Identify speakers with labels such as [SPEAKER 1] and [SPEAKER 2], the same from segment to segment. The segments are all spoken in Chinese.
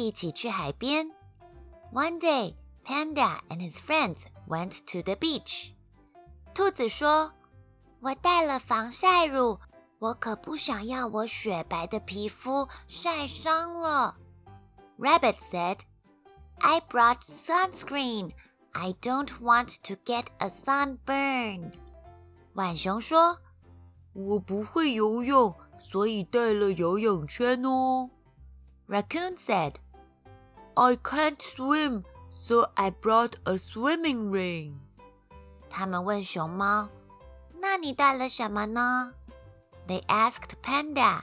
[SPEAKER 1] 一起去海边。One day, Panda and his friends went to the beach. 兔子说：“我带了防晒乳，我可不想要我雪白的皮肤晒伤了。” Rabbit said, "I brought sunscreen. I don't want to get a sunburn." 浣熊说：“我不会游泳，所以带了游泳圈哦。” Raccoon said, "I can't swim, so I brought a swimming ring." 他们问熊猫：“那你带了什么呢？” They asked Panda,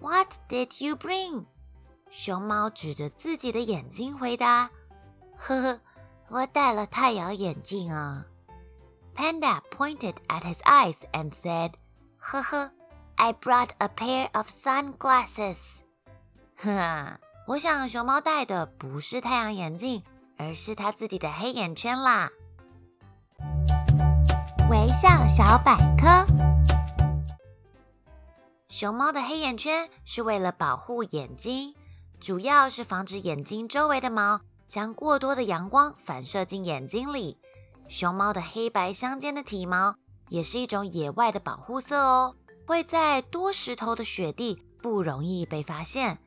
[SPEAKER 1] "What did you bring?" 熊猫指着自己的眼睛回答：“呵呵，我带了太阳眼镜啊。” Panda pointed at his eyes and said, 呵呵，I brought a pair of sunglasses. 呵， 我想熊猫戴的不是太阳眼镜，而是它自己的黑眼圈啦。微笑小百科：熊猫的黑眼圈是为了保护眼睛，主要是防止眼睛周围的毛将过多的阳光反射进眼睛里。熊猫的黑白相间的体毛也是一种野外的保护色哦，会在多石头的雪地不容易被发现。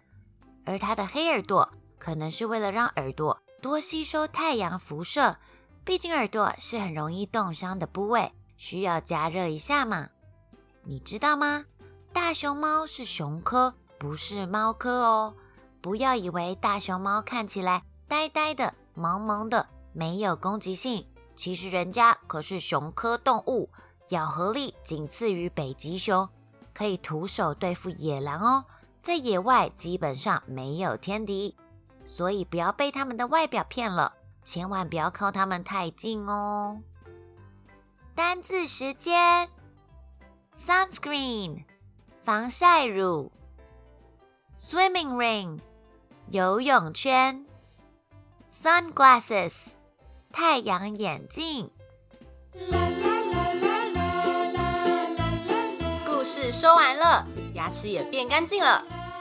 [SPEAKER 1] 而它的黑耳朵可能是为了让耳朵多吸收太阳辐射。毕竟耳朵是很容易冻伤的部位，需要加热一下嘛。你知道吗？大熊猫是熊科，不是猫科哦。不要以为大熊猫看起来呆呆的、萌萌的，没有攻击性，其实人家可是熊科动物，咬合力仅次于北极熊，可以徒手对付野狼哦。在野外基本上没有天敌，所以不要被它们的外表骗了。千万不要靠它们太近哦。单字时间：sunscreen 防晒乳，swimming ring 游泳圈，sunglasses 太阳眼镜。
[SPEAKER 2] 故事说完了，牙齿也变干净了。